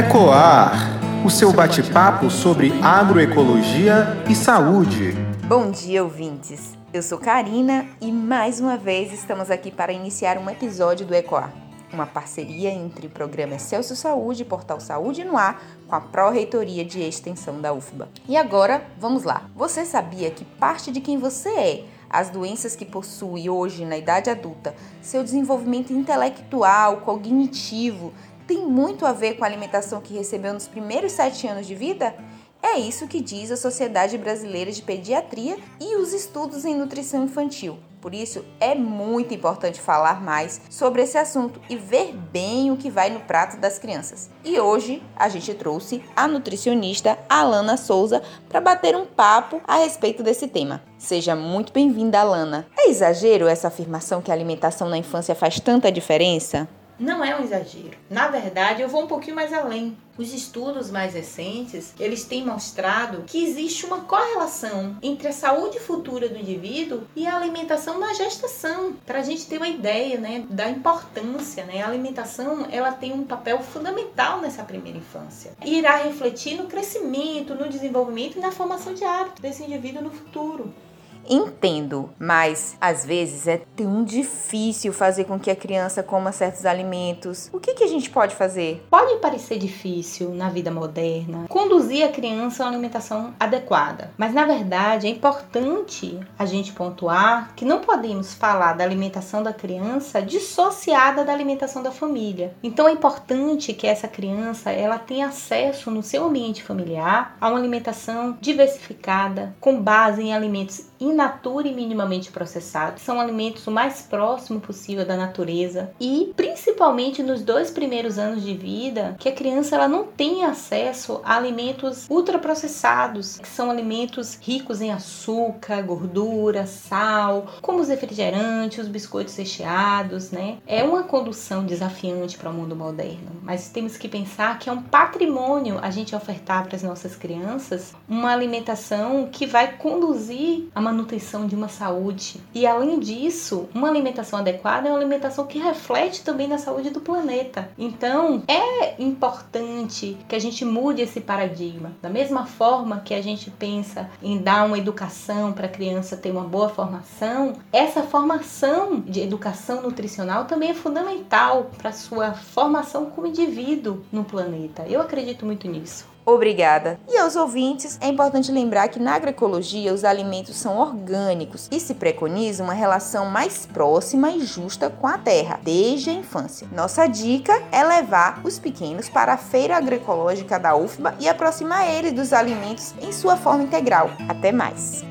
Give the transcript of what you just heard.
Ecoar, o seu bate-papo sobre agroecologia e saúde. Bom dia, ouvintes. Eu sou Karina e mais uma vez estamos aqui para iniciar um episódio do Ecoar, uma parceria entre o programa Excelso Saúde e Portal Saúde no Ar com a Pró-Reitoria de Extensão da UFBA. E agora, vamos lá. Você sabia que parte de quem você é as doenças que possui hoje na idade adulta, seu desenvolvimento intelectual, cognitivo, tem muito a ver com a alimentação que recebeu nos primeiros sete anos de vida? É isso que diz a Sociedade Brasileira de Pediatria e os estudos em nutrição infantil. Por isso, é muito importante falar mais sobre esse assunto e ver bem o que vai no prato das crianças. E hoje a gente trouxe a nutricionista Alana Souza para bater um papo a respeito desse tema. Seja muito bem-vinda, Alana. É exagero essa afirmação que a alimentação na infância faz tanta diferença? Não é um exagero. Na verdade, eu vou um pouquinho mais além. Os estudos mais recentes, eles têm mostrado que existe uma correlação entre a saúde futura do indivíduo e a alimentação na gestação. Para a gente ter uma ideia, né, da importância, né, a alimentação, ela tem um papel fundamental nessa primeira infância. E irá refletir no crescimento, no desenvolvimento e na formação de hábitos desse indivíduo no futuro. Entendo, mas às vezes é tão difícil fazer com que a criança coma certos alimentos. O que, que a gente pode fazer? Pode parecer difícil na vida moderna conduzir a criança a uma alimentação adequada, mas na verdade é importante a gente pontuar que não podemos falar da alimentação da criança dissociada da alimentação da família. Então é importante que essa criança ela tenha acesso no seu ambiente familiar a uma alimentação diversificada com base em alimentos in natura e minimamente processados. São alimentos o mais próximo possível da natureza e principalmente nos dois primeiros anos de vida, que a criança ela não tem acesso a alimentos ultraprocessados, que são alimentos ricos em açúcar, gordura, sal, como os refrigerantes, os biscoitos recheados, né? É uma condução desafiante para o mundo moderno, mas temos que pensar que é um patrimônio a gente ofertar para as nossas crianças uma alimentação que vai conduzir a manutenção manutenção de uma saúde. E além disso, uma alimentação adequada é uma alimentação que reflete também na saúde do planeta. Então, é importante que a gente mude esse paradigma. Da mesma forma que a gente pensa em dar uma educação para a criança ter uma boa formação, essa formação de educação nutricional também é fundamental para sua formação como indivíduo no planeta. Eu acredito muito nisso. Obrigada. E aos ouvintes, é importante lembrar que na agroecologia os alimentos são orgânicos e se preconiza uma relação mais próxima e justa com a terra, desde a infância. Nossa dica é levar os pequenos para a feira agroecológica da UFBA e aproximar eles dos alimentos em sua forma integral. Até mais!